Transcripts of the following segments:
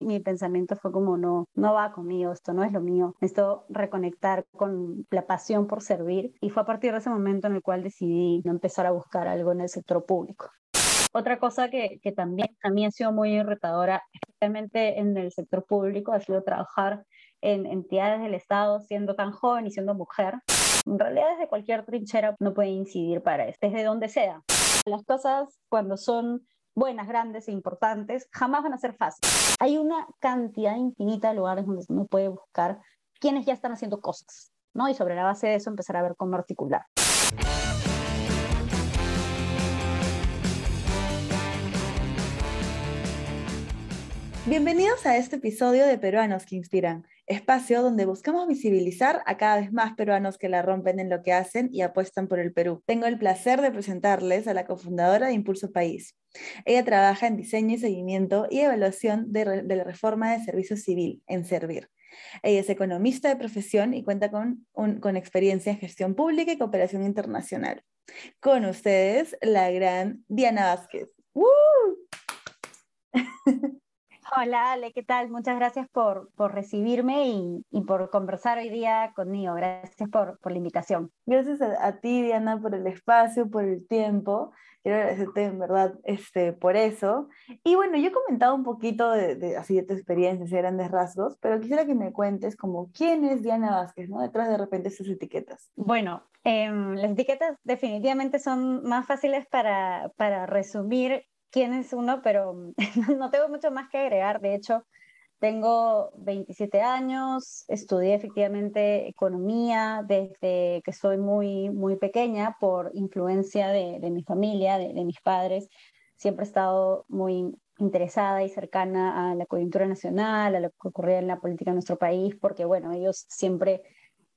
mi pensamiento fue como, no, no va conmigo, esto no es lo mío, necesito reconectar con la pasión por servir. Y fue a partir de ese momento en el cual decidí no empezar a buscar algo en el sector público. Otra cosa que, que también a mí ha sido muy retadora, especialmente en el sector público, ha sido trabajar en entidades del Estado siendo tan joven y siendo mujer. En realidad desde cualquier trinchera no puede incidir para esto, desde donde sea. Las cosas cuando son buenas, grandes e importantes, jamás van a ser fáciles. Hay una cantidad infinita de lugares donde uno puede buscar quienes ya están haciendo cosas, ¿no? Y sobre la base de eso empezar a ver cómo articular. Bienvenidos a este episodio de Peruanos que Inspiran, espacio donde buscamos visibilizar a cada vez más peruanos que la rompen en lo que hacen y apuestan por el Perú. Tengo el placer de presentarles a la cofundadora de Impulso País. Ella trabaja en diseño y seguimiento y evaluación de, la reforma de servicio civil, en Servir. Ella es economista de profesión y cuenta con, con experiencia en gestión pública y cooperación internacional. Con ustedes, la gran Diana Vázquez. Hola Ale, ¿qué tal? Muchas gracias por, por recibirme y, y, por conversar hoy día conmigo. Gracias por, por la invitación. Gracias a, ti, Diana, por el espacio, por el tiempo. Quiero agradecerte en verdad este, por eso. Y bueno, yo he comentado un poquito de, de, así de tu experiencia, de grandes rasgos, pero quisiera que me cuentes como quién es Diana Vázquez, ¿no? Detrás de repente esas etiquetas. Bueno, eh, las etiquetas definitivamente son más fáciles para, para resumir quién es uno, pero no tengo mucho más que agregar. De hecho, tengo 27 años, estudié efectivamente economía desde que soy muy, muy pequeña por influencia de, de mi familia, de, de, mis padres. Siempre he estado muy interesada y cercana a la coyuntura nacional, a lo que ocurría en la política de nuestro país, porque bueno, ellos siempre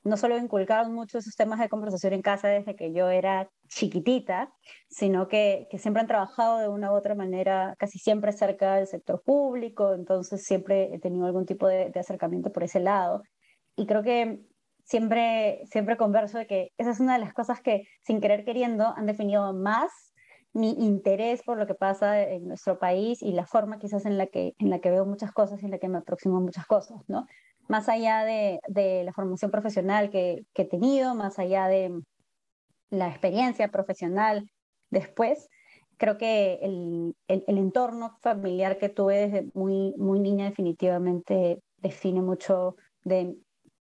no solo inculcaron mucho esos temas de conversación en casa desde que yo era chiquitita, sino que, siempre han trabajado de una u otra manera, casi siempre cerca del sector público, entonces siempre he tenido algún tipo de, de acercamiento por ese lado. Y creo que siempre, siempre converso de que esa es una de las cosas que, sin querer queriendo, han definido más mi interés por lo que pasa en nuestro país y la forma quizás en la que, en la que veo muchas cosas y en la que me aproximo a muchas cosas, ¿no? Más allá de, de la formación profesional que, que, he tenido, más allá de la experiencia profesional después, creo que el, el, el, entorno familiar que tuve desde muy, muy niña definitivamente define mucho de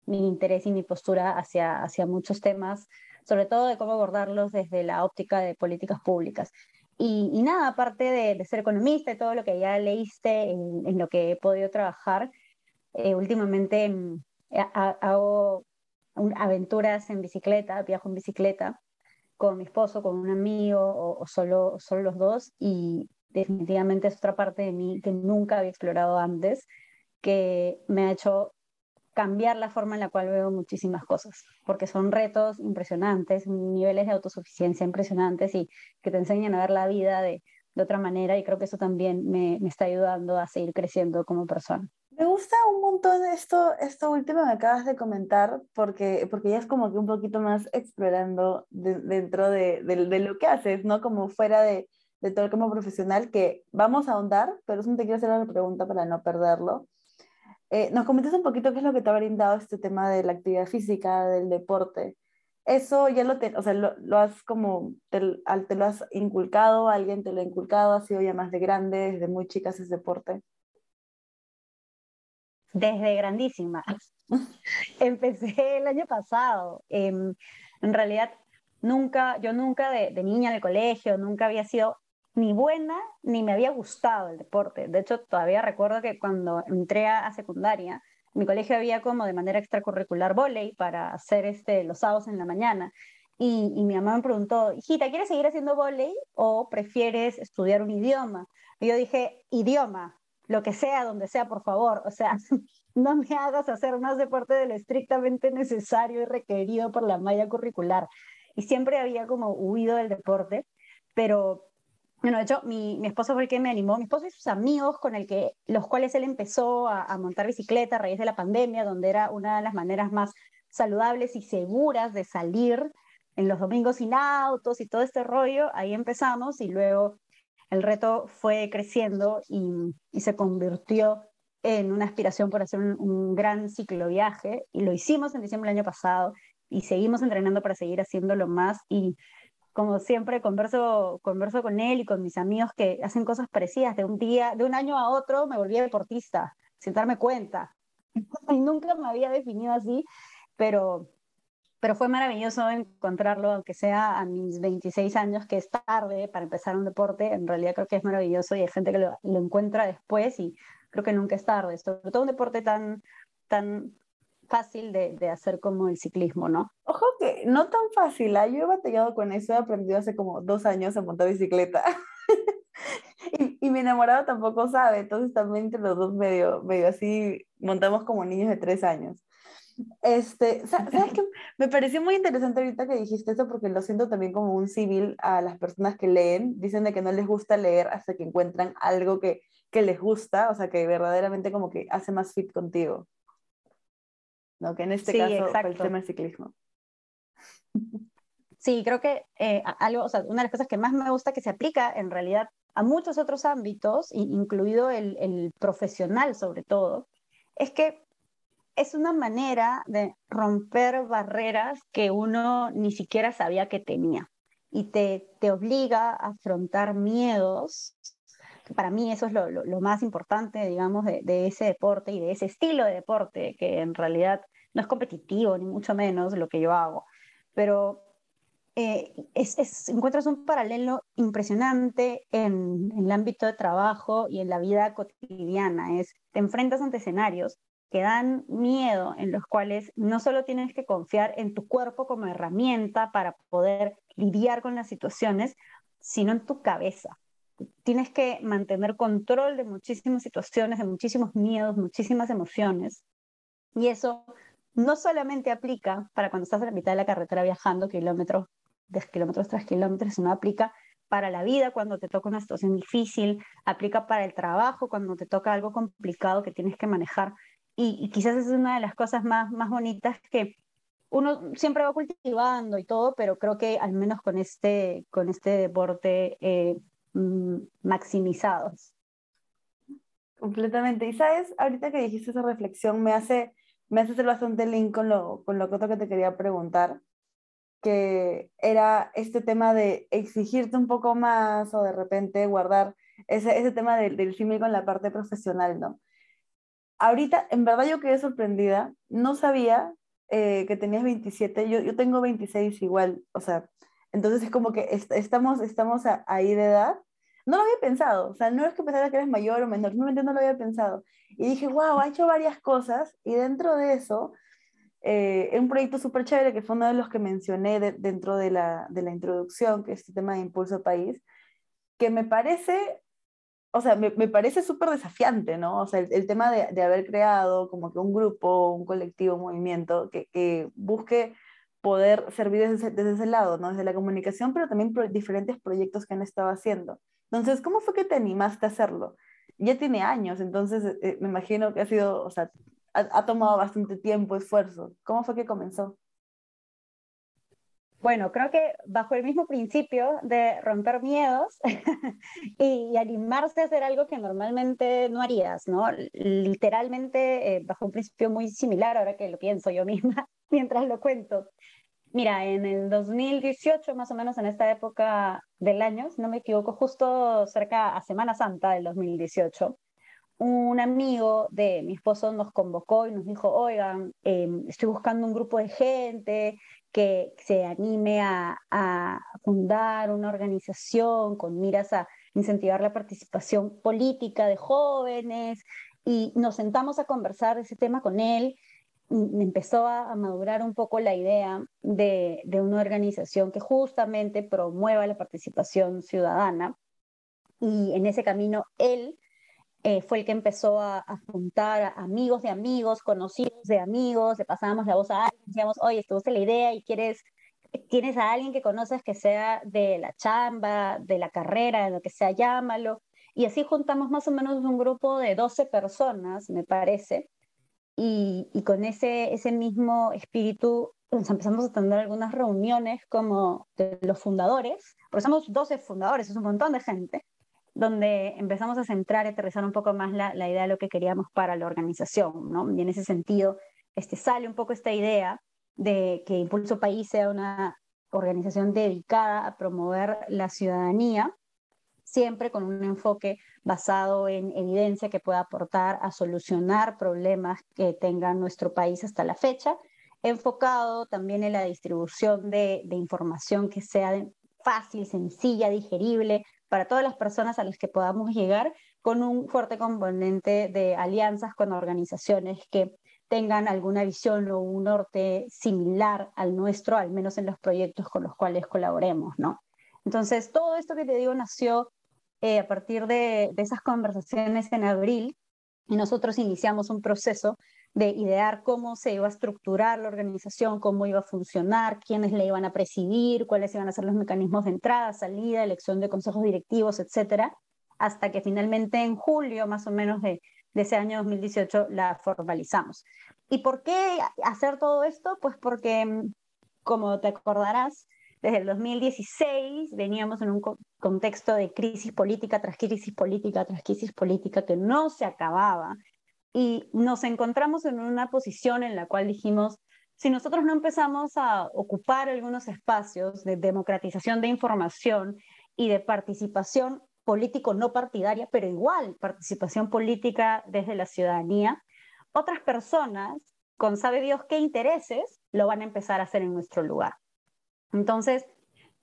mi interés y mi postura hacia, hacia muchos temas, sobre todo de cómo abordarlos desde la óptica de políticas públicas. Y, y nada, aparte de, de, ser economista y todo lo que ya leíste en, en lo que he podido trabajar, eh, últimamente mm, hago aventuras en bicicleta, viajo en bicicleta con mi esposo, con un amigo o, solo, solo los dos y definitivamente es otra parte de mí que nunca había explorado antes, que me ha hecho cambiar la forma en la cual veo muchísimas cosas, porque son retos impresionantes, niveles de autosuficiencia impresionantes y que te enseñan a ver la vida de, de otra manera y creo que eso también me, me está ayudando a seguir creciendo como persona. Me gusta un montón esto, esto último que acabas de comentar, porque, porque ya es como que un poquito más explorando de, dentro de, lo que haces, ¿no? Como fuera de, de todo como profesional, que vamos a ahondar, pero eso te quiero hacer la pregunta para no perderlo. Eh, nos comentas un poquito qué es lo que te ha brindado este tema de la actividad física, del deporte. Eso ya lo, te, o sea, lo, lo has como, te, te, lo has inculcado, alguien te lo ha inculcado, ha sido ya más de grande, desde muy chicas ese deporte desde grandísima. Empecé el año pasado. Eh, en realidad, nunca, yo nunca de, niña en el colegio, nunca había sido ni buena ni me había gustado el deporte. De hecho, todavía recuerdo que cuando entré a secundaria, mi colegio había como de manera extracurricular volei para hacer este, los sábados en la mañana. Y, mi mamá me preguntó, hijita, ¿quieres seguir haciendo volei o prefieres estudiar un idioma? Yo dije, idioma, lo que sea, donde sea, por favor. O sea, no me hagas hacer más deporte de lo estrictamente necesario y requerido por la malla curricular. Y siempre había como huido del deporte, pero bueno, de hecho, mi, mi esposo fue el que me animó, mi esposo y sus amigos con el que, los cuales él empezó a, a montar bicicleta a raíz de la pandemia, donde era una de las maneras más saludables y seguras de salir en los domingos sin autos y todo este rollo, ahí empezamos y luego el reto fue creciendo y, se convirtió en una aspiración por hacer un, un gran cicloviaje y lo hicimos en diciembre del año pasado y seguimos entrenando para seguir haciéndolo más y como siempre converso, converso con él y con mis amigos que hacen cosas parecidas. De un día, de un año a otro me volví deportista, sin darme cuenta. Y nunca me había definido así, pero, pero fue maravilloso encontrarlo, aunque sea a mis 26 años, que es tarde para empezar un deporte. En realidad creo que es maravilloso y hay gente que lo, lo encuentra después y creo que nunca es tarde. Sobre todo un deporte tan, tan fácil de, de, hacer como el ciclismo, ¿no? Ojo que no tan fácil, ¿eh? yo he batallado con eso, he aprendido hace como dos años a montar bicicleta. y, y, mi enamorado tampoco sabe, entonces también entre los dos medio, medio así montamos como niños de tres años. Este, ¿sabes qué? Me pareció muy interesante ahorita que dijiste eso porque lo siento también como un civil a las personas que leen. Dicen de que no les gusta leer hasta que encuentran algo que, que les gusta, o sea, que verdaderamente como que hace más fit contigo. ¿no? Que en este sí, caso fue el tema del ciclismo. Sí, creo que eh, algo, o sea, una de las cosas que más me gusta que se aplica en realidad a muchos otros ámbitos, incluido el, el profesional sobre todo, es que es una manera de romper barreras que uno ni siquiera sabía que tenía y te, te obliga a afrontar miedos. Para mí eso es lo, lo, más importante, digamos, de, de, ese deporte y de ese estilo de deporte, que en realidad no es competitivo, ni mucho menos lo que yo hago, pero eh, es, encuentras un paralelo impresionante en, en, el ámbito de trabajo y en la vida cotidiana. Es, te enfrentas ante escenarios que dan miedo, en los cuales no solo tienes que confiar en tu cuerpo como herramienta para poder lidiar con las situaciones, sino en tu cabeza. Tienes que mantener control de muchísimas situaciones, de muchísimos miedos, muchísimas emociones. Y eso no solamente aplica para cuando estás en la mitad de la carretera viajando kilómetros, kilómetros tras kilómetros, sino aplica para la vida cuando te toca una situación difícil, aplica para el trabajo cuando te toca algo complicado que tienes que manejar. Y, y quizás es una de las cosas más, más bonitas que uno siempre va cultivando y todo, pero creo que al menos con este, con este deporte eh, mm, maximizados. Completamente. Y sabes, ahorita que dijiste esa reflexión me hace me hace hacer bastante link con lo, con lo otro que te quería preguntar, que era este tema de exigirte un poco más o de repente guardar ese, ese tema del, del símil con la parte profesional, ¿no? Ahorita, en verdad yo quedé sorprendida, no sabía eh, que tenías 27, yo, yo tengo 26 igual, o sea, entonces es como que est estamos, estamos a, ahí de edad. No lo había pensado, o sea, no es que pensara que eres mayor o menor, simplemente no lo había pensado. Y dije, wow, ha hecho varias cosas y dentro de eso, eh, un proyecto súper chévere que fue uno de los que mencioné de, dentro de la, de la introducción, que es el tema de Impulso País, que me parece, o sea, me, me parece súper desafiante, ¿no? O sea, el, el tema de, de, haber creado como que un grupo, un colectivo, un movimiento que, que busque poder servir desde, desde ese lado, ¿no? Desde la comunicación, pero también pro diferentes proyectos que han estado haciendo. Entonces, ¿cómo fue que te animaste a hacerlo? Ya tiene años, entonces eh, me imagino que ha sido, o sea, ha, ha, tomado bastante tiempo, esfuerzo. ¿Cómo fue que comenzó? Bueno, creo que bajo el mismo principio de romper miedos y, y, animarse a hacer algo que normalmente no harías, ¿no? Literalmente eh, bajo un principio muy similar, ahora que lo pienso yo misma mientras lo cuento. Mira, en el 2018, más o menos en esta época del año, si no me equivoco, justo cerca a Semana Santa del 2018, un amigo de mi esposo nos convocó y nos dijo, oigan, eh, estoy buscando un grupo de gente que se anime a, fundar una organización con miras a incentivar la participación política de jóvenes y nos sentamos a conversar ese tema con él empezó a, madurar un poco la idea de, de, una organización que justamente promueva la participación ciudadana. Y en ese camino él eh, fue el que empezó a, juntar amigos de amigos, conocidos de amigos, le pasábamos la voz a alguien, decíamos, oye, te gusta la idea y quieres, tienes a alguien que conoces que sea de la chamba, de la carrera, de lo que sea, llámalo. Y así juntamos más o menos un grupo de 12 personas, me parece, y, con ese, mismo espíritu empezamos a tener algunas reuniones como de los fundadores, porque somos 12 fundadores, es un montón de gente, donde empezamos a centrar y aterrizar un poco más la, idea de lo que queríamos para la organización, ¿no? Y en ese sentido, este, sale un poco esta idea de que Impulso País sea una organización dedicada a promover la ciudadanía, siempre con un enfoque basado en evidencia que pueda aportar a solucionar problemas que tenga nuestro país hasta la fecha, enfocado también en la distribución de, de información que sea fácil, sencilla, digerible para todas las personas a las que podamos llegar, con un fuerte componente de alianzas con organizaciones que tengan alguna visión o un norte similar al nuestro, al menos en los proyectos con los cuales colaboremos, ¿no? Entonces, todo esto que te digo nació eh, a partir de, de esas conversaciones en abril y nosotros iniciamos un proceso de idear cómo se iba a estructurar la organización, cómo iba a funcionar, quiénes le iban a presidir, cuáles iban a ser los mecanismos de entrada, salida, elección de consejos directivos, etcétera, hasta que finalmente en julio más o menos de, ese año 2018 la formalizamos. ¿Y por qué hacer todo esto? Pues porque, mm, como te acordarás, desde el 2016 veníamos en un contexto de crisis política tras crisis política tras crisis política que no se acababa y nos encontramos en una posición en la cual dijimos, si nosotros no empezamos a ocupar algunos espacios de democratización de información y de participación político no partidaria, pero igual participación política desde la ciudadanía, otras personas con sabe Dios qué intereses lo van a empezar a hacer en nuestro lugar. Entonces,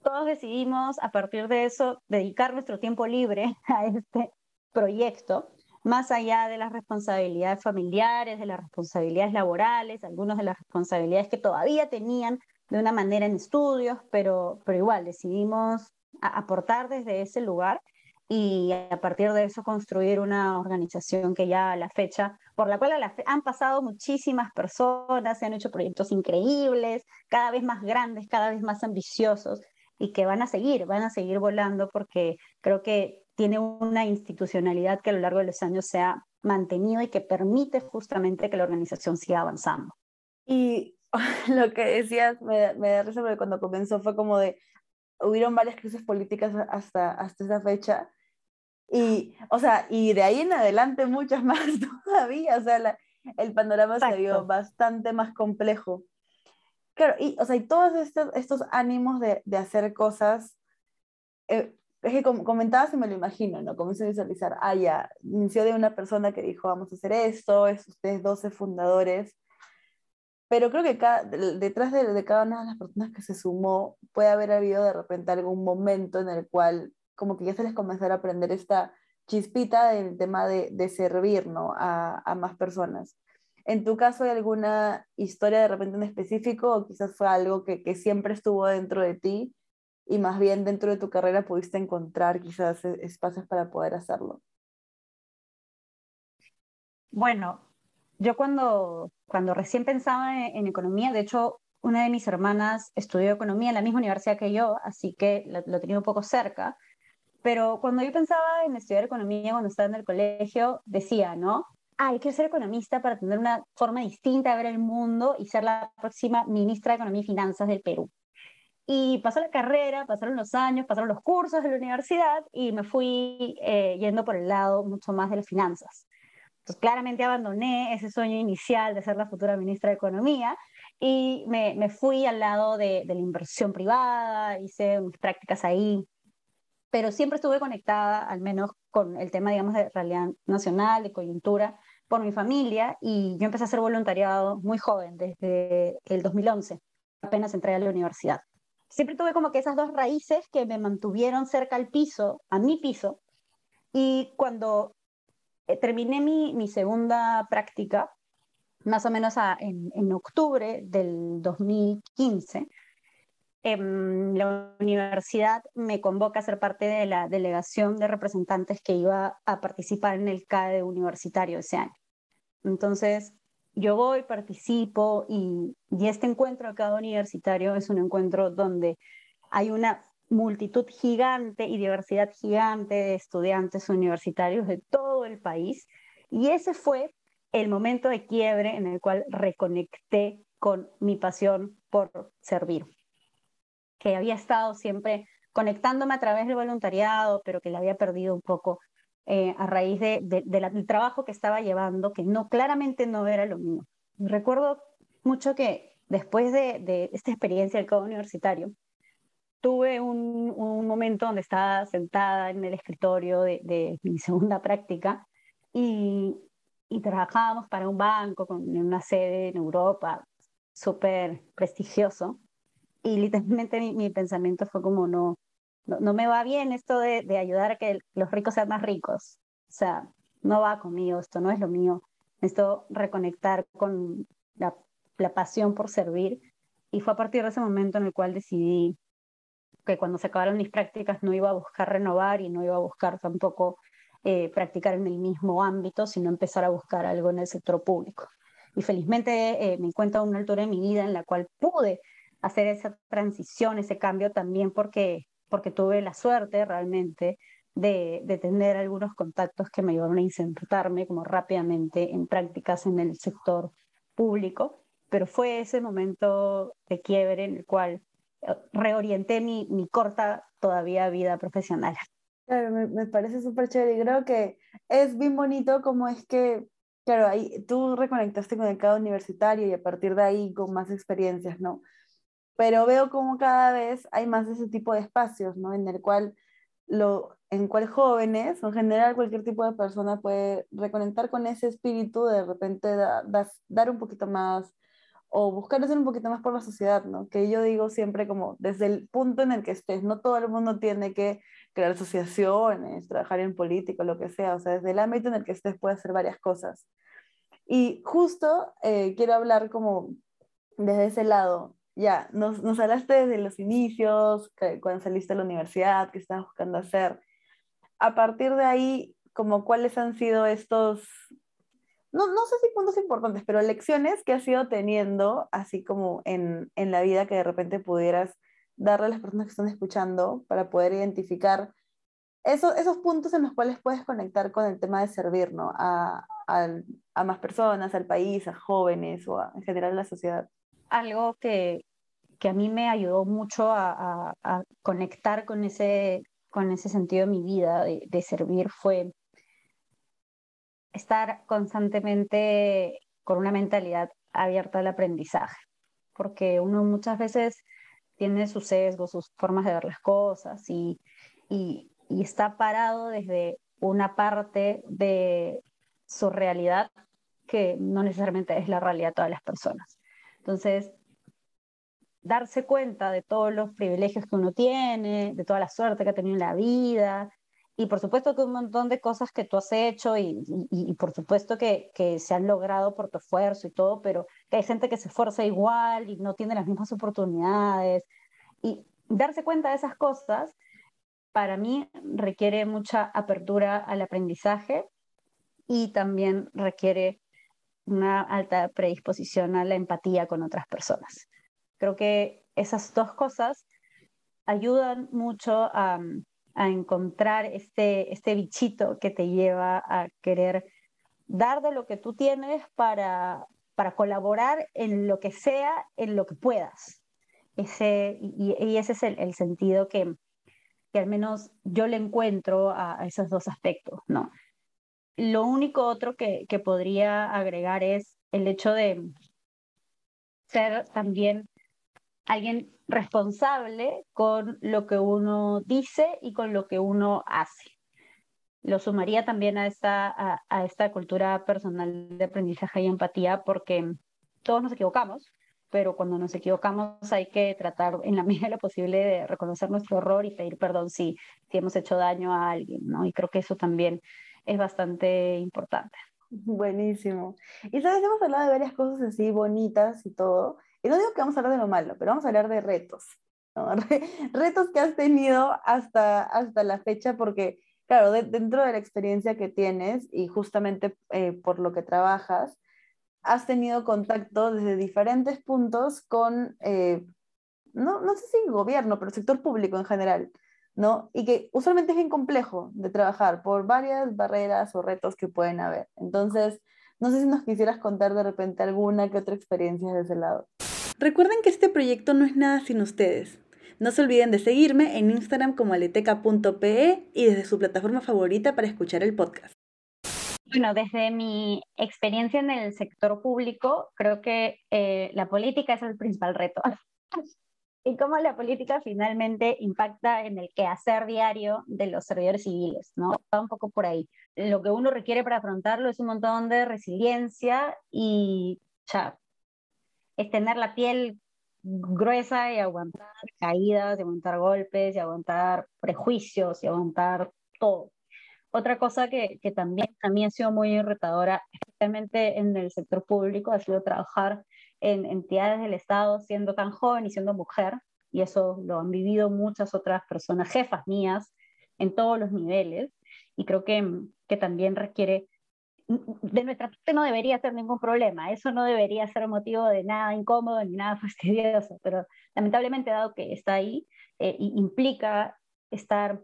todos decidimos a partir de eso dedicar nuestro tiempo libre a este proyecto, más allá de las responsabilidades familiares, de las responsabilidades laborales, algunas de las responsabilidades que todavía tenían de una manera en estudios, pero, pero igual decidimos aportar desde ese lugar y a partir de eso construir una organización que ya a la fecha, por la cual han pasado muchísimas personas, se han hecho proyectos increíbles, cada vez más grandes, cada vez más ambiciosos y que van a seguir, van a seguir volando porque creo que tiene una institucionalidad que a lo largo de los años se ha mantenido y que permite justamente que la organización siga avanzando. Y lo que decías me, me da risa porque cuando comenzó fue como de, hubieron varias crisis políticas hasta, hasta esa fecha y, o sea, y de ahí en adelante muchas más todavía, o sea, el panorama se vio bastante más complejo. Claro, y, o sea, y todos estos, estos ánimos de, de hacer cosas, eh, es que comentabas y me lo imagino, ¿no? Comienzo a visualizar, ah, ya, inició de una persona que dijo, vamos a hacer esto, es ustedes 12 fundadores, pero creo que cada, detrás de, de, cada una de las personas que se sumó, puede haber habido de repente algún momento en el cual como que ya se les comenzó a aprender esta chispita del tema de, de servir ¿no? a, a, más personas. ¿En tu caso hay alguna historia de repente en específico o quizás fue algo que, que siempre estuvo dentro de ti y más bien dentro de tu carrera pudiste encontrar quizás e, espacios para poder hacerlo? Bueno, yo cuando, cuando recién pensaba en, en economía, de hecho, una de mis hermanas estudió economía en la misma universidad que yo, así que lo, lo tenía un poco cerca. Pero cuando yo pensaba en estudiar economía, cuando estaba en el colegio, decía, ¿no? Ah, hay que ser economista para tener una forma distinta de ver el mundo y ser la próxima ministra de Economía y Finanzas del Perú. Y pasó la carrera, pasaron los años, pasaron los cursos de la universidad y me fui eh, yendo por el lado mucho más de las finanzas. Entonces, claramente abandoné ese sueño inicial de ser la futura ministra de Economía y me, me fui al lado de, de, la inversión privada, hice mis prácticas ahí pero siempre estuve conectada, al menos con el tema, digamos, de realidad nacional, de coyuntura, por mi familia, y yo empecé a hacer voluntariado muy joven, desde el 2011, apenas entré a la universidad. Siempre tuve como que esas dos raíces que me mantuvieron cerca al piso, a mi piso, y cuando eh, terminé mi, mi segunda práctica, más o menos en, en octubre del 2015, la universidad me convoca a ser parte de la delegación de representantes que iba a participar en el CAE universitario ese año. Entonces, yo voy, participo y, este encuentro CAE universitario es un encuentro donde hay una multitud gigante y diversidad gigante de estudiantes universitarios de todo el país. Y ese fue el momento de quiebre en el cual reconecté con mi pasión por servir que había estado siempre conectándome a través del voluntariado, pero que la había perdido un poco eh, a raíz de, del trabajo que estaba llevando, que no claramente no era lo mío. recuerdo mucho que después de, esta experiencia del cabo universitario, tuve un, momento donde estaba sentada en el escritorio de, mi segunda práctica y, trabajábamos para un banco con una sede en Europa súper prestigioso y literalmente mi, mi, pensamiento fue como no, no, me va bien esto de, de, ayudar a que los ricos sean más ricos. O sea, no va conmigo, esto no es lo mío. Necesito reconectar con la, la pasión por servir. Y fue a partir de ese momento en el cual decidí que cuando se acabaron mis prácticas no iba a buscar renovar y no iba a buscar tampoco eh, practicar en el mismo ámbito, sino empezar a buscar algo en el sector público. Y felizmente eh, me encuentro a una altura en mi vida en la cual pude hacer esa transición, ese cambio también porque, porque tuve la suerte realmente de, de, tener algunos contactos que me ayudaron a insertarme como rápidamente en prácticas en el sector público, pero fue ese momento de quiebre en el cual eh, reorienté mi, mi corta todavía vida profesional. Claro, me, me parece súper chévere y creo que es bien bonito como es que, claro, ahí tú reconectaste con el cabo universitario y a partir de ahí con más experiencias, ¿no? Pero veo como cada vez hay más de ese tipo de espacios, ¿no? En el cual, lo, en cual jóvenes, o en general cualquier tipo de persona puede reconectar con ese espíritu, de repente dar un poquito más, o buscar hacer un poquito más por la sociedad, ¿no? Que yo digo siempre como desde el punto en el que estés, no todo el mundo tiene que crear asociaciones, trabajar en política, lo que sea, o sea, desde el ámbito en el que estés puede hacer varias cosas. Y justo eh, quiero hablar como desde ese lado, ya, nos, nos hablaste desde los inicios, cuando saliste de la universidad, qué estabas buscando hacer. A partir de ahí, como cuáles han sido estos, no, no sé si puntos importantes, pero lecciones que has ido teniendo, así como en, en la vida que de repente pudieras darle a las personas que están escuchando para poder identificar eso, esos puntos en los cuales puedes conectar con el tema de servir ¿no? a, a, a más personas, al país, a jóvenes o en general a la sociedad algo que, que a mí me ayudó mucho a, conectar con ese, con ese sentido de mi vida, de, de, servir, fue estar constantemente con una mentalidad abierta al aprendizaje, porque uno muchas veces tiene sus sesgos, sus formas de ver las cosas y, y, y está parado desde una parte de su realidad que no necesariamente es la realidad de todas las personas. Entonces, darse cuenta de todos los privilegios que uno tiene, de toda la suerte que ha tenido en la vida, y por supuesto que un montón de cosas que tú has hecho y, y, y por supuesto que, que, se han logrado por tu esfuerzo y todo, pero que hay gente que se esfuerza igual y no tiene las mismas oportunidades. Y darse cuenta de esas cosas, para mí requiere mucha apertura al aprendizaje y también requiere una alta predisposición a la empatía con otras personas. Creo que esas dos cosas ayudan mucho a, a encontrar este, este bichito que te lleva a querer dar de lo que tú tienes para, para colaborar en lo que sea, en lo que puedas. Ese, y, ese es el, el sentido que, que, al menos yo le encuentro a, a esos dos aspectos, ¿no? Lo único otro que, podría agregar es el hecho de ser también alguien responsable con lo que uno dice y con lo que uno hace. Lo sumaría también a esta, a esta cultura personal de aprendizaje y empatía porque todos nos equivocamos, pero cuando nos equivocamos hay que tratar en la medida de lo posible de reconocer nuestro error y pedir perdón si, si hemos hecho daño a alguien, ¿no? Y creo que eso también es bastante importante. Buenísimo. Y sabes, hemos hablado de varias cosas así bonitas y todo. Y no digo que vamos a hablar de lo malo, pero vamos a hablar de retos. Retos que has tenido hasta, hasta la fecha, porque, claro, de, dentro de la experiencia que tienes y justamente eh, por lo que trabajas, has tenido contacto desde diferentes puntos con, eh, no, no sé si gobierno, pero sector público en general. ¿No? Y que usualmente es bien complejo de trabajar por varias barreras o retos que pueden haber. Entonces, no sé si nos quisieras contar de repente alguna que otra experiencia de ese lado. Recuerden que este proyecto no es nada sin ustedes. No se olviden de seguirme en Instagram como aleteca.pe y desde su plataforma favorita para escuchar el podcast. Bueno, desde mi experiencia en el sector público, creo que eh, la política es el principal reto. y cómo la política finalmente impacta en el quehacer diario de los servidores civiles, ¿no? Va un poco por ahí. Lo que uno requiere para afrontarlo es un montón de resiliencia y ya, es tener la piel gruesa y aguantar caídas, y aguantar golpes, y aguantar prejuicios, y aguantar todo. Otra cosa que, que también a mí ha sido muy retadora, especialmente en el sector público, ha sido trabajar en entidades del Estado siendo tan joven y siendo mujer, y eso lo han vivido muchas otras personas, jefas mías, en todos los niveles, y creo que, que también requiere, de nuestra parte no debería ser ningún problema, eso no debería ser motivo de nada incómodo ni nada fastidioso, pero lamentablemente dado que está ahí, eh, implica estar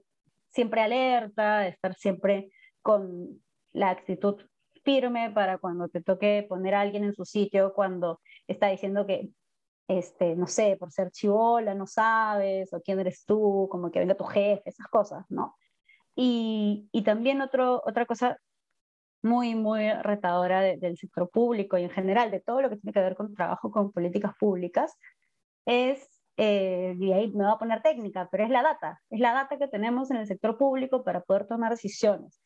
siempre alerta, estar siempre con la actitud firme para cuando te toque poner a alguien en su sitio, cuando está diciendo que, este, no sé, por ser chivola no sabes, o quién eres tú, como que venga tu jefe, esas cosas, ¿no? Y, y también otro, otra cosa muy, muy retadora del sector público y en general de todo lo que tiene que ver con trabajo con políticas públicas es eh, y ahí me voy a poner técnica, pero es la data, es la data que tenemos en el sector público para poder tomar decisiones.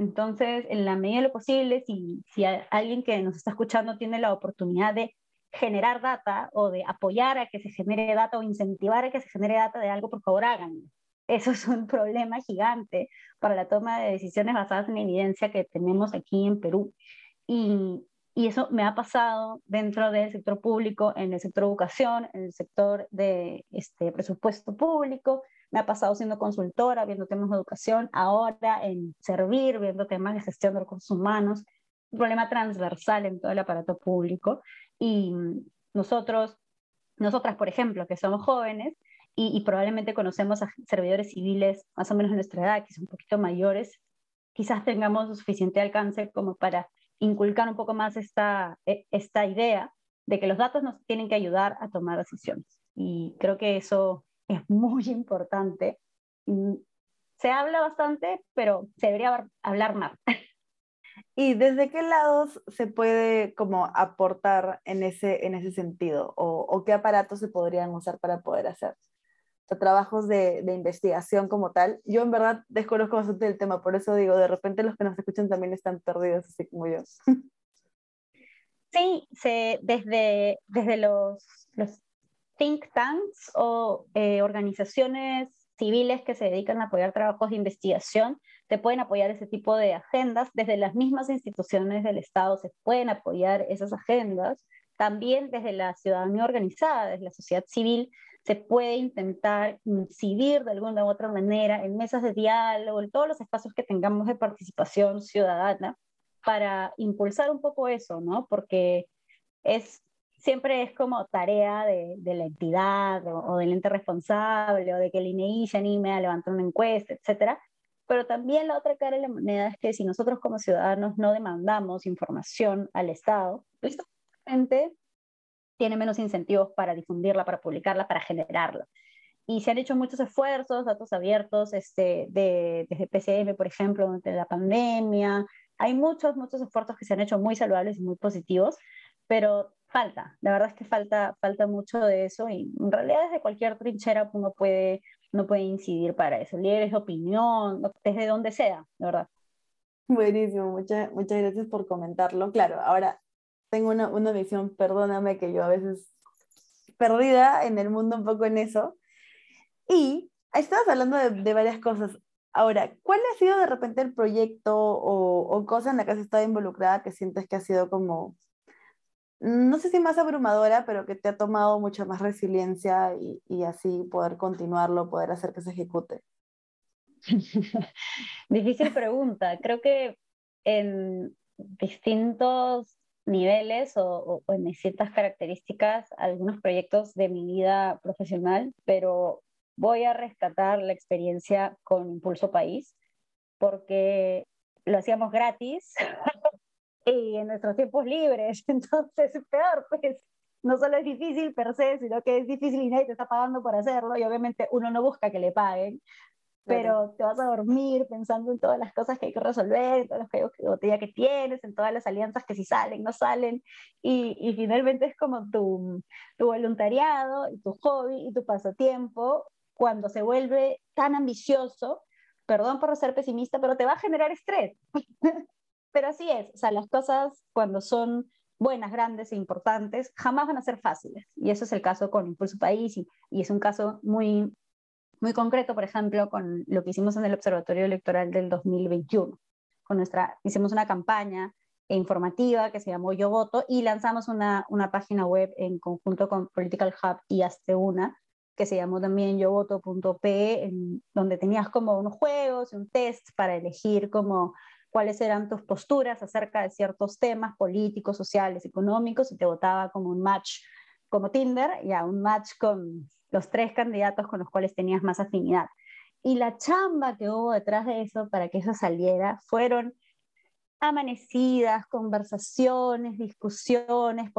Entonces, en la medida de lo posible, si, si alguien que nos está escuchando tiene la oportunidad de generar data o de apoyar a que se genere data o incentivar a que se genere data de algo, por favor háganlo. Eso es un problema gigante para la toma de decisiones basadas en evidencia que tenemos aquí en Perú. Y, y eso me ha pasado dentro del sector público, en el sector educación, en el sector de este, presupuesto público, me ha pasado siendo consultora, viendo temas de educación, ahora en servir, viendo temas de gestión de recursos humanos, un problema transversal en todo el aparato público. Y nosotros, nosotras, por ejemplo, que somos jóvenes y, y probablemente conocemos a servidores civiles más o menos de nuestra edad, que son un poquito mayores, quizás tengamos suficiente alcance como para inculcar un poco más esta, e, esta idea de que los datos nos tienen que ayudar a tomar decisiones. Y creo que eso es muy importante. Se habla bastante, pero se debería hablar más. ¿Y desde qué lados se puede como aportar en ese, en ese sentido? ¿O, o qué aparatos se podrían usar para poder hacer? trabajos de, de, investigación como tal. Yo en verdad desconozco bastante del tema, por eso digo, de repente los que nos escuchan también están perdidos, así como yo. Sí, se, desde, desde los, los think tanks o eh, organizaciones civiles que se dedican a apoyar trabajos de investigación, te pueden apoyar ese tipo de agendas. Desde las mismas instituciones del Estado se pueden apoyar esas agendas. También desde la ciudadanía organizada, desde la sociedad civil, se puede intentar incidir de alguna u otra manera en mesas de diálogo, en todos los espacios que tengamos de participación ciudadana para impulsar un poco eso, ¿no? Porque es, siempre es como tarea de, la entidad o, del ente responsable o de que el INEI se anime a levantar una encuesta, etcétera. Pero también la otra cara de la moneda es que si nosotros como ciudadanos no demandamos información al Estado, pues gente tiene menos incentivos para difundirla, para publicarla, para generarla. Y se han hecho muchos esfuerzos, datos abiertos, este, de, desde PCM, por ejemplo, durante la pandemia. Hay muchos, muchos esfuerzos que se han hecho muy saludables y muy positivos, pero falta, la verdad es que falta, falta mucho de eso y en realidad desde cualquier trinchera uno puede, uno puede incidir para eso, líderes de opinión, desde donde sea, de verdad. Buenísimo, muchas, muchas gracias por comentarlo. Claro, ahora tengo una, una visión, perdóname que yo a veces perdida en el mundo un poco en eso. Y estabas hablando de, de, varias cosas. Ahora, ¿cuál ha sido de repente el proyecto o, o, cosa en la que has estado involucrada que sientes que ha sido como, no sé si más abrumadora, pero que te ha tomado mucha más resiliencia y, y así poder continuarlo, poder hacer que se ejecute? Difícil pregunta. Creo que en distintos niveles o, o, en ciertas características algunos proyectos de mi vida profesional, pero voy a rescatar la experiencia con Impulso País porque lo hacíamos gratis y en nuestros tiempos libres, entonces peor, pues no solo es difícil per se, sino que es difícil y nadie te está pagando por hacerlo y obviamente uno no busca que le paguen, pero te vas a dormir pensando en todas las cosas que hay que resolver, en todas las que botella que tienes, en todas las alianzas que si salen, no salen, y, y finalmente es como tu, tu voluntariado, y tu hobby y tu pasatiempo, cuando se vuelve tan ambicioso, perdón por ser pesimista, pero te va a generar estrés. pero así es, o sea, las cosas cuando son buenas, grandes e importantes, jamás van a ser fáciles. Y eso es el caso con Impulso País y, y es un caso muy, muy concreto, por ejemplo, con lo que hicimos en el Observatorio Electoral del 2021. Con nuestra, hicimos una campaña informativa que se llamó Yo Voto y lanzamos una, una página web en conjunto con Political Hub y Hazte Una, que se llamó también yovoto.pe, donde tenías como unos juegos, un test para elegir como cuáles eran tus posturas acerca de ciertos temas políticos, sociales, económicos, y te votaba como un match, como Tinder, ya un match con los tres candidatos con los cuales tenías más afinidad. Y la chamba que hubo detrás de eso para que eso saliera fueron amanecidas, conversaciones, discusiones,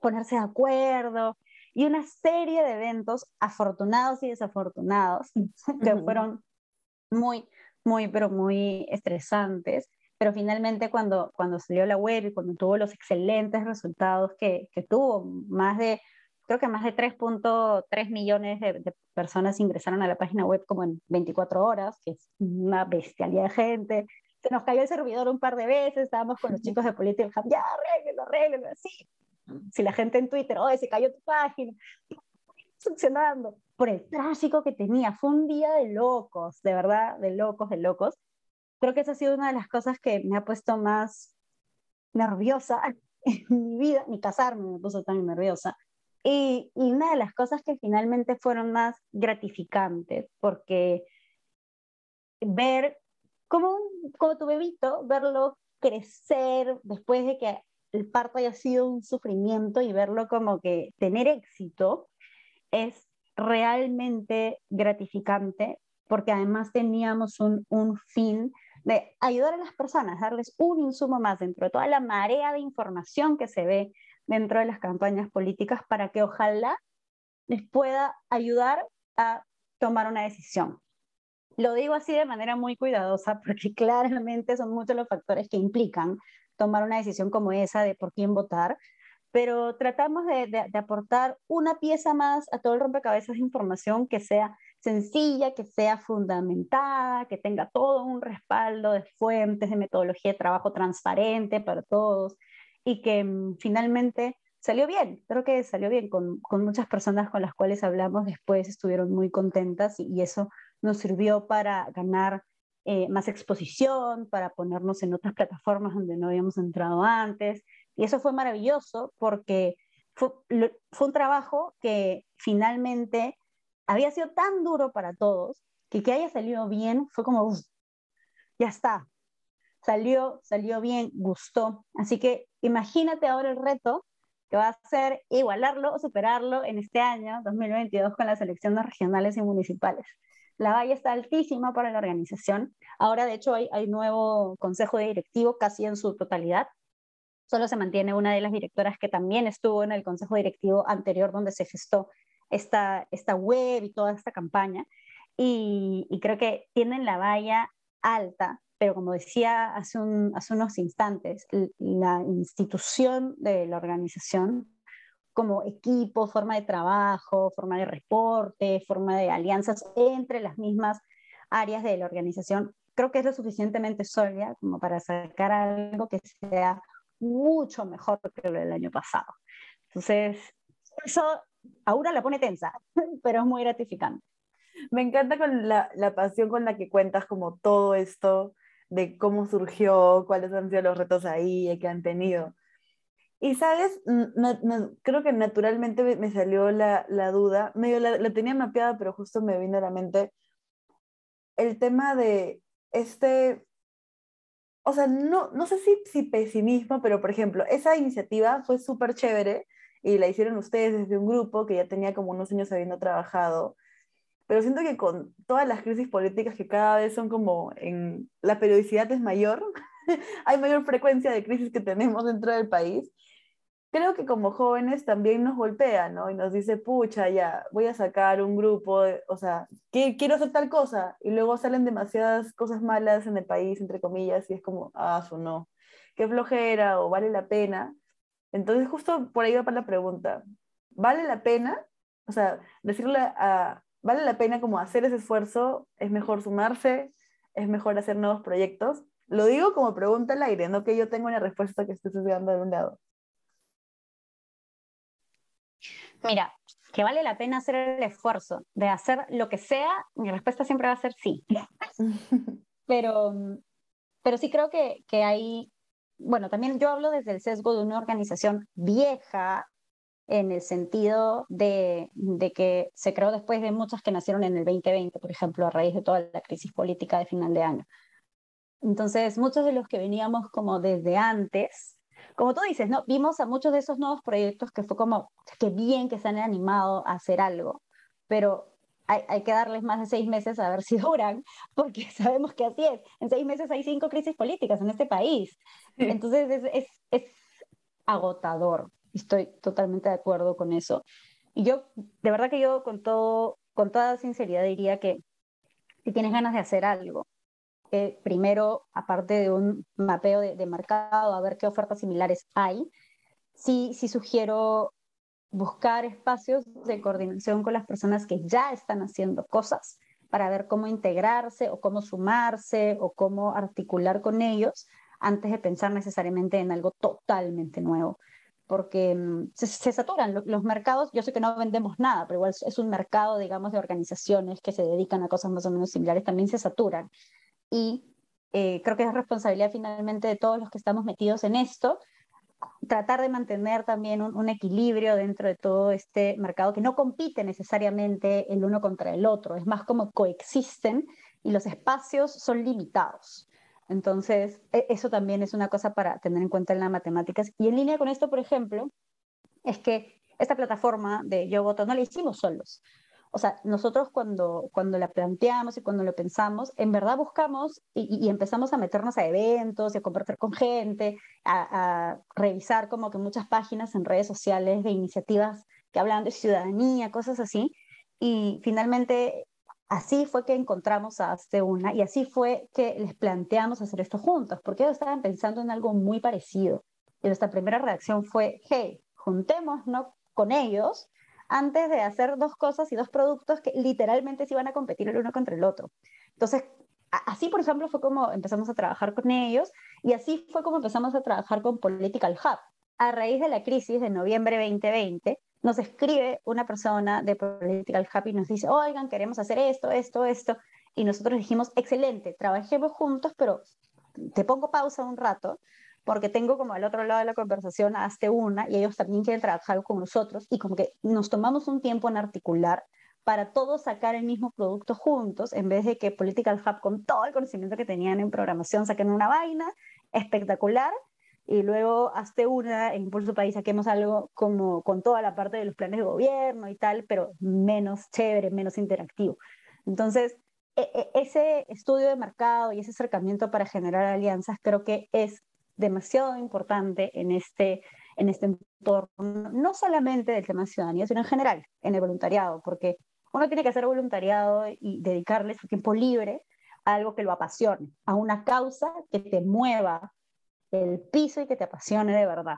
ponerse de acuerdo y una serie de eventos afortunados y desafortunados que fueron muy, muy, pero muy estresantes. Pero finalmente cuando, cuando salió la web y cuando tuvo los excelentes resultados que, que tuvo, más de creo que más de 3.3 millones de, personas ingresaron a la página web como en 24 horas, que es una bestialidad de gente. Se nos cayó el servidor un par de veces, estábamos con los chicos de Political Hub, ya, arréglenlo, arréglenlo, así. Si la gente en Twitter, oye, se cayó tu página, funcionando. Por el tráfico que tenía, fue un día de locos, de verdad, de locos, de locos. Creo que esa ha sido una de las cosas que me ha puesto más nerviosa en mi vida, ni casarme me puso tan nerviosa, y, una de las cosas que finalmente fueron más gratificantes, porque ver como, como tu bebito, verlo crecer después de que el parto haya sido un sufrimiento y verlo como que tener éxito es realmente gratificante porque además teníamos un, un fin de ayudar a las personas, darles un insumo más dentro de toda la marea de información que se ve dentro de las campañas políticas para que ojalá les pueda ayudar a tomar una decisión. Lo digo así de manera muy cuidadosa porque claramente son muchos los factores que implican tomar una decisión como esa de por quién votar, pero tratamos de, aportar una pieza más a todo el rompecabezas de información que sea sencilla, que sea fundamentada, que tenga todo un respaldo de fuentes, de metodología de trabajo transparente para todos, y que mm, finalmente salió bien, creo que salió bien con, con, muchas personas con las cuales hablamos después, estuvieron muy contentas y, eso nos sirvió para ganar eh, más exposición, para ponernos en otras plataformas donde no habíamos entrado antes. Y eso fue maravilloso porque fue, un trabajo que finalmente había sido tan duro para todos que que haya salido bien fue como, ya está, salió, salió bien, gustó. Así que imagínate ahora el reto que va a ser igualarlo o superarlo en este año 2022 con las elecciones regionales y municipales. La valla está altísima para la organización. Ahora, de hecho, hay, hay nuevo consejo de directivo casi en su totalidad. Solo se mantiene una de las directoras que también estuvo en el consejo directivo anterior donde se gestó esta, esta web y toda esta campaña. Y, y creo que tienen la valla alta pero como decía hace, hace unos instantes, la institución de la organización como equipo, forma de trabajo, forma de reporte, forma de alianzas entre las mismas áreas de la organización, creo que es lo suficientemente sólida como para sacar algo que sea mucho mejor que lo del año pasado. Entonces, eso ahora la pone tensa, pero es muy gratificante. Me encanta con la, la pasión con la que cuentas como todo esto de cómo surgió, cuáles han sido los retos ahí que han tenido. Y sabes, creo que naturalmente me, salió la, la, duda, medio la, la, tenía mapeada, pero justo me vino a la mente el tema de este, o sea, no, no sé si, si pesimismo, pero por ejemplo, esa iniciativa fue súper chévere y la hicieron ustedes desde un grupo que ya tenía como unos años habiendo trabajado pero siento que con todas las crisis políticas que cada vez son como en la periodicidad es mayor, hay mayor frecuencia de crisis que tenemos dentro del país. Creo que como jóvenes también nos golpea, ¿no? Y nos dice, pucha, ya, voy a sacar un grupo, o sea, quiero hacer tal cosa, y luego salen demasiadas cosas malas en el país, entre comillas, y es como, ah, su no, qué flojera, o vale la pena. Entonces, justo por ahí va para la pregunta, ¿vale la pena? O sea, decirle a, ¿vale la pena como hacer ese esfuerzo? ¿Es mejor sumarse? ¿Es mejor hacer nuevos proyectos? Lo digo como pregunta al aire, no que yo tenga una respuesta que esté estudiando de un lado. Mira, que vale la pena hacer el esfuerzo de hacer lo que sea, mi respuesta siempre va a ser sí. pero, pero sí creo que, que hay, bueno, también yo hablo desde el sesgo de una organización vieja en el sentido de, de, que se creó después de muchas que nacieron en el 2020, por ejemplo, a raíz de toda la crisis política de final de año. Entonces, muchos de los que veníamos como desde antes, como tú dices, ¿no? Vimos a muchos de esos nuevos proyectos que fue como, qué bien que se han animado a hacer algo, pero hay, hay, que darles más de seis meses a ver si duran, porque sabemos que así es. En seis meses hay cinco crisis políticas en este país. Entonces es, es, es agotador. Estoy totalmente de acuerdo con eso. Y yo, de verdad que yo con, todo, con toda sinceridad diría que si tienes ganas de hacer algo, primero, aparte de un mapeo de, mercado, a ver qué ofertas similares hay, sí, sí sugiero buscar espacios de coordinación con las personas que ya están haciendo cosas para ver cómo integrarse o cómo sumarse o cómo articular con ellos antes de pensar necesariamente en algo totalmente nuevo. Porque mm, se, saturan los, mercados, yo sé que no vendemos nada, pero igual es un mercado, digamos, de organizaciones que se dedican a cosas más o menos similares, también se saturan y eh, creo que es responsabilidad finalmente de todos los que estamos metidos en esto, tratar de mantener también un, equilibrio dentro de todo este mercado que no compite necesariamente el uno contra el otro, es más como coexisten y los espacios son limitados. Entonces, e, eso también es una cosa para tener en cuenta en las matemáticas. Y en línea con esto, por ejemplo, es que esta plataforma de Yo Voto no la hicimos solos o sea, nosotros cuando, cuando la planteamos y cuando lo pensamos, en verdad buscamos y, empezamos a meternos a eventos y a compartir con gente, a, revisar como que muchas páginas en redes sociales de iniciativas que hablan de ciudadanía, cosas así. Y finalmente así fue que encontramos a Una y así fue que les planteamos hacer esto juntos, porque ellos estaban pensando en algo muy parecido. Y nuestra primera reacción fue, hey, juntémonos con ellos antes de hacer dos cosas y dos productos que literalmente se iban a competir el uno contra el otro. Entonces, así, por ejemplo, fue como empezamos a trabajar con ellos y así fue como empezamos a trabajar con Political Hub. A raíz de la crisis de noviembre 2020, nos escribe una persona de Political Hub y nos dice, oigan, queremos hacer esto, esto, esto. Y nosotros dijimos, excelente, trabajemos juntos, pero te pongo pausa un rato porque tengo como al otro lado de la conversación hasta una y ellos también quieren trabajar con nosotros y como que nos tomamos un tiempo en articular para todos sacar el mismo producto juntos, en vez de que Political Hub, con todo el conocimiento que tenían en programación, saquen una vaina espectacular y luego hasta una en Impulso País saquemos algo como con toda la parte de los planes de gobierno y tal, pero menos chévere, menos interactivo. Entonces, e, e, ese estudio de mercado y ese acercamiento para generar alianzas creo que es demasiado importante en este, en este entorno, no solamente del tema de ciudadanía, sino en general, en el voluntariado, porque uno tiene que hacer voluntariado y dedicarle su tiempo libre a algo que lo apasione, a una causa que te mueva el piso y que te apasione de verdad.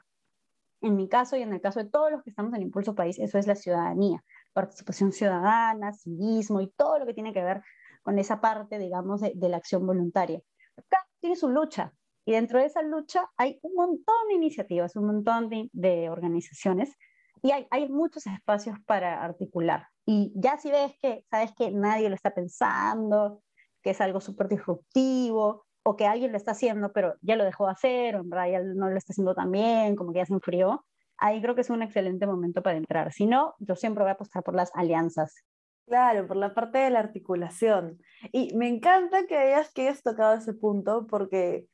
En mi caso y en el caso de todos los que estamos en Impulso País, eso es la ciudadanía, participación ciudadana, civismo y todo lo que tiene que ver con esa parte, digamos, de, de la acción voluntaria. Acá tiene su lucha, y dentro de esa lucha hay un montón de iniciativas, un montón de, organizaciones y hay, hay, muchos espacios para articular. Y ya si ves que, sabes que nadie lo está pensando, que es algo súper disruptivo, o que alguien lo está haciendo, pero ya lo dejó de hacer, o en ya no lo está haciendo tan bien, como que ya se enfrió, ahí creo que es un excelente momento para entrar. Si no, yo siempre voy a apostar por las alianzas. Claro, por la parte de la articulación. Y me encanta que hayas, que hayas tocado ese punto, porque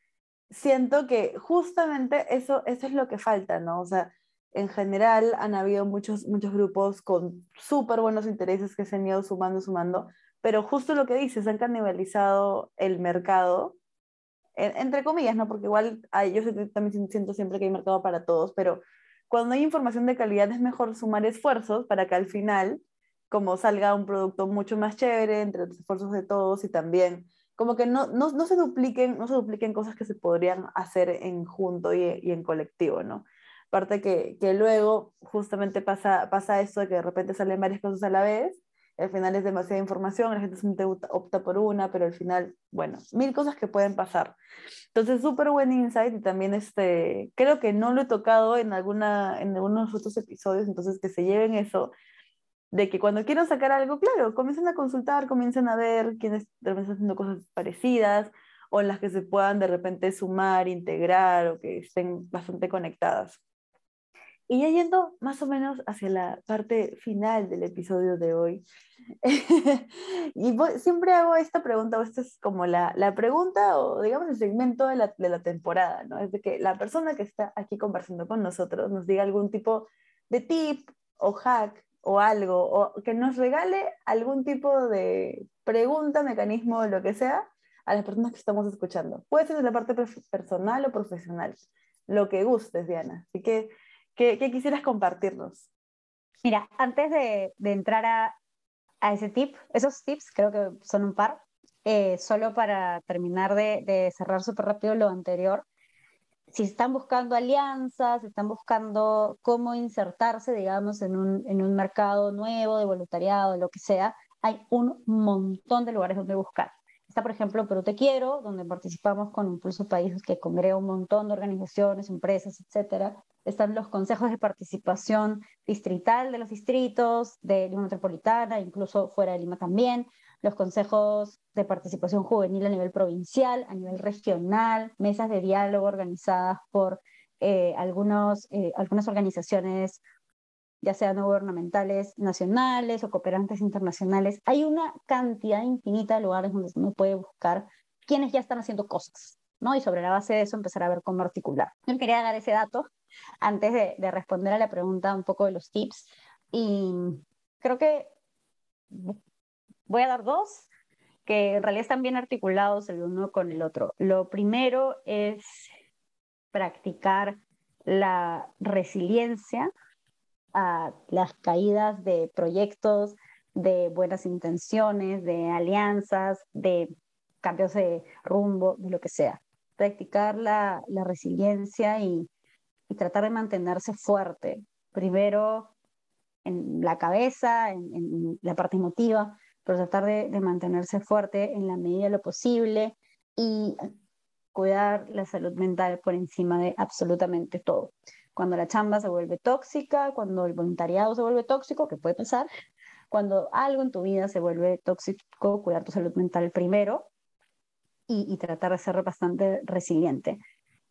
siento que justamente eso, eso es lo que falta, ¿no? O sea, en general han habido muchos, muchos grupos con súper buenos intereses que se han ido sumando, sumando, pero justo lo que dices, han canibalizado el mercado, entre comillas, ¿no? Porque igual yo también siento siempre que hay mercado para todos, pero cuando hay información de calidad es mejor sumar esfuerzos para que al final, como salga un producto mucho más chévere entre los esfuerzos de todos y también como que no, no, no se dupliquen, no se dupliquen cosas que se podrían hacer en junto y, en colectivo, ¿no? Aparte que, que, luego justamente pasa, pasa esto de que de repente salen varias cosas a la vez, al final es demasiada información, la gente se opta por una, pero al final, bueno, mil cosas que pueden pasar. Entonces, súper buen insight y también este, creo que no lo he tocado en, alguna, en algunos otros episodios, entonces que se lleven eso, de que cuando quieran sacar algo, claro, comiencen a consultar, comiencen a ver quiénes están haciendo cosas parecidas o en las que se puedan de repente sumar, integrar o que estén bastante conectadas. Y ya yendo más o menos hacia la parte final del episodio de hoy, y siempre hago esta pregunta, o esta es como la, la pregunta o digamos el segmento de la, de la, temporada, ¿no? Es de que la persona que está aquí conversando con nosotros nos diga algún tipo de tip o hack o algo, o que nos regale algún tipo de pregunta, mecanismo, lo que sea, a las personas que estamos escuchando. Puede ser de la parte personal o profesional, lo que gustes, Diana. Así que ¿Qué, quisieras compartirnos? Mira, antes de, entrar a, ese tip, esos tips creo que son un par, eh, solo para terminar de, cerrar súper rápido lo anterior, si están buscando alianzas, están buscando cómo insertarse, digamos, en un, en un mercado nuevo de voluntariado, lo que sea, hay un montón de lugares donde buscar. Está, por ejemplo, Perú Te Quiero, donde participamos con Impulso Países, que congrega un montón de organizaciones, empresas, etcétera están los consejos de participación distrital de los distritos, de Lima Metropolitana, incluso fuera de Lima también, los consejos de participación juvenil a nivel provincial, a nivel regional, mesas de diálogo organizadas por eh, algunos, eh, algunas organizaciones, ya sean no gubernamentales nacionales o cooperantes internacionales. Hay una cantidad infinita de lugares donde uno puede buscar quienes ya están haciendo cosas, ¿no? Y sobre la base de eso empezar a ver cómo articular. Yo quería dar ese dato antes de, responder a la pregunta un poco de los tips. Y creo que voy a dar dos que en realidad están bien articulados el uno con el otro. Lo primero es practicar la resiliencia a las caídas de proyectos, de buenas intenciones, de alianzas, de cambios de rumbo, de lo que sea. Practicar la, la resiliencia y y tratar de mantenerse fuerte. Primero en la cabeza, en, la parte emotiva, pero tratar de, mantenerse fuerte en la medida de lo posible y cuidar la salud mental por encima de absolutamente todo. Cuando la chamba se vuelve tóxica, cuando el voluntariado se vuelve tóxico, que puede pasar, cuando algo en tu vida se vuelve tóxico, cuidar tu salud mental primero y, y tratar de ser bastante resiliente.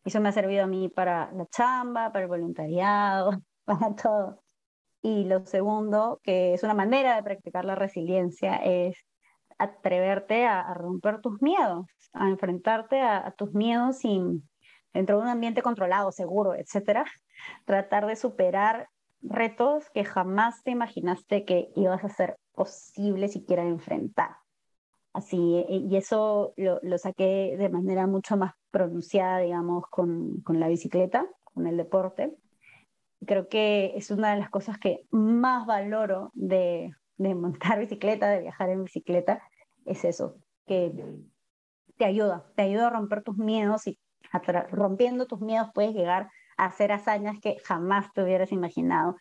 Eso me ha servido a mí para la chamba, para el voluntariado, para todo. Y lo segundo, que es una manera de practicar la resiliencia, es atreverte a, romper tus miedos, a enfrentarte a, tus miedos sin, dentro de un ambiente controlado, seguro, etcétera. Tratar de superar retos que jamás te imaginaste que ibas a ser posible siquiera enfrentar. Así, e, y eso lo, lo, saqué de manera mucho más pronunciada, digamos, con, con la bicicleta, con el deporte. Creo que es una de las cosas que más valoro de, de montar bicicleta, de viajar en bicicleta, es eso, que te ayuda, te ayuda a romper tus miedos y rompiendo tus miedos puedes llegar a hacer hazañas que jamás te hubieras imaginado.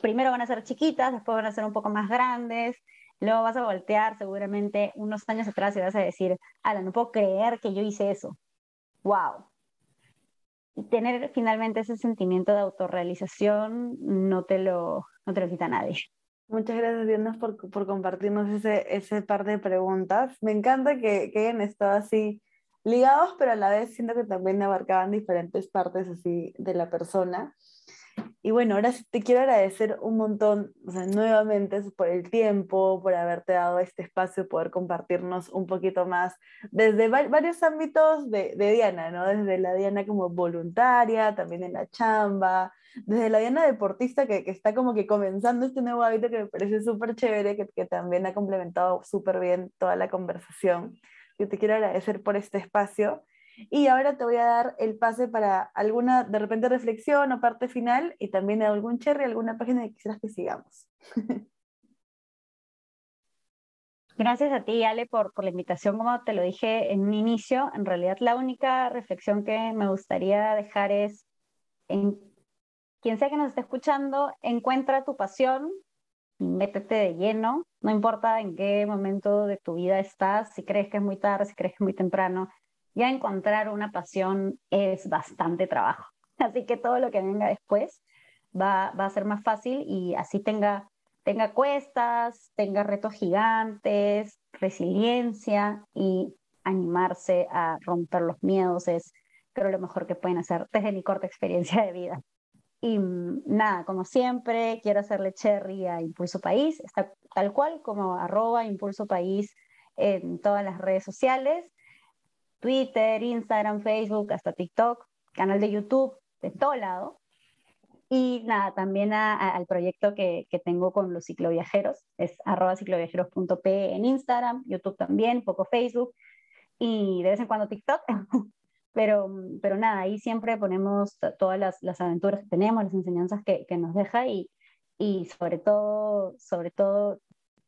Primero van a ser chiquitas, después van a ser un poco más grandes, luego vas a voltear seguramente unos años atrás y vas a decir, ala, no puedo creer que yo hice eso wow. Tener finalmente ese sentimiento de autorrealización no te lo, no te lo quita nadie. Muchas gracias, Diana, por, por compartirnos ese, ese par de preguntas. Me encanta que, que hayan estado así ligados, pero a la vez siento que también abarcaban diferentes partes así de la persona. Y bueno, ahora te quiero agradecer un montón, o sea, nuevamente por el tiempo, por haberte dado este espacio, poder compartirnos un poquito más desde varios ámbitos de, de, Diana, ¿no? Desde la Diana como voluntaria, también en la chamba, desde la Diana deportista que, que está como que comenzando este nuevo hábito que me parece súper chévere, que, que también ha complementado súper bien toda la conversación. Yo te quiero agradecer por este espacio Y ahora te voy a dar el pase para alguna, de repente, reflexión o parte final y también algún cherry, alguna página que quisieras que sigamos. Gracias a ti, Ale, por, por la invitación. Como te lo dije en un inicio, en realidad la única reflexión que me gustaría dejar es, en quien sea que nos esté escuchando, encuentra tu pasión, métete de lleno, no importa en qué momento de tu vida estás, si crees que es muy tarde, si crees que es muy temprano, ya encontrar una pasión es bastante trabajo. Así que todo lo que venga después va, va a ser más fácil y así tenga tenga cuestas, tenga retos gigantes, resiliencia y animarse a romper los miedos es creo lo mejor que pueden hacer desde mi corta experiencia de vida. Y mm, nada, como siempre, quiero hacerle cherry a Impulso País, está tal cual como arroba Impulso País en todas las redes sociales, Twitter, Instagram, Facebook, hasta TikTok, canal de YouTube, de todo lado. Y nada, también al proyecto que, tengo con los cicloviajeros, es arroba cicloviajeros.p en Instagram, YouTube también, poco Facebook y de vez en cuando TikTok. pero, pero nada, ahí siempre ponemos todas las, las, aventuras que tenemos, las enseñanzas que, que nos deja y, y, sobre todo, sobre todo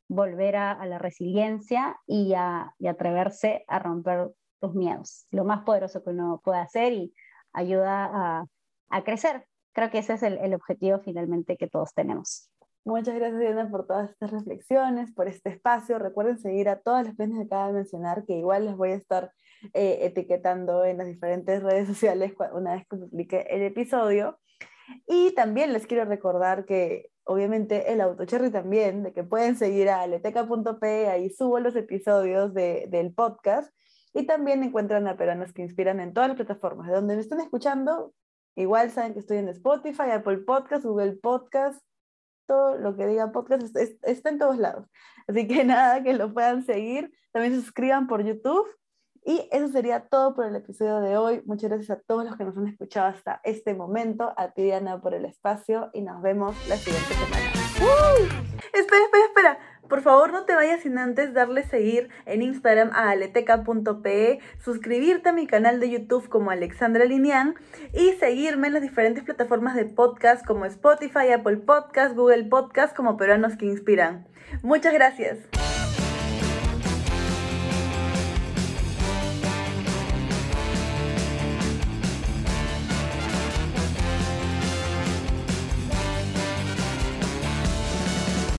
volver a, a la resiliencia y a, y atreverse a romper tus miedos, lo más poderoso que uno puede hacer y ayuda a, a crecer, creo que ese es el, el objetivo finalmente que todos tenemos. Muchas gracias, Diana, por todas estas reflexiones, por este espacio. Recuerden seguir a todas las personas que acabo de mencionar, que igual les voy a estar eh, etiquetando en las diferentes redes sociales una vez que publique el episodio. Y también les quiero recordar que, obviamente, el AutoCherry también, de que pueden seguir a aleteca.p, ahí subo los episodios de, del podcast. Y también encuentran a Peruanos que Inspiran en todas las plataformas. De donde me estén escuchando, Igual saben que estoy en Spotify, Apple Podcast, Google Podcast, todo lo que diga podcast está en todos lados. Así que nada, que lo puedan seguir. También suscriban por YouTube. Y eso sería todo por el episodio de hoy. Muchas gracias a todos los que nos han escuchado hasta este momento. A ti, Diana, por el espacio. Y nos vemos la siguiente semana. Espera, espera, espera. Por favor, no te vayas sin antes darle seguir en Instagram a aleteca.pe, suscribirte a mi canal de YouTube como Alexandra Linian y seguirme en las diferentes plataformas de podcast como Spotify, Apple Podcast, Google Podcast como Peruanos que Inspiran. Muchas gracias.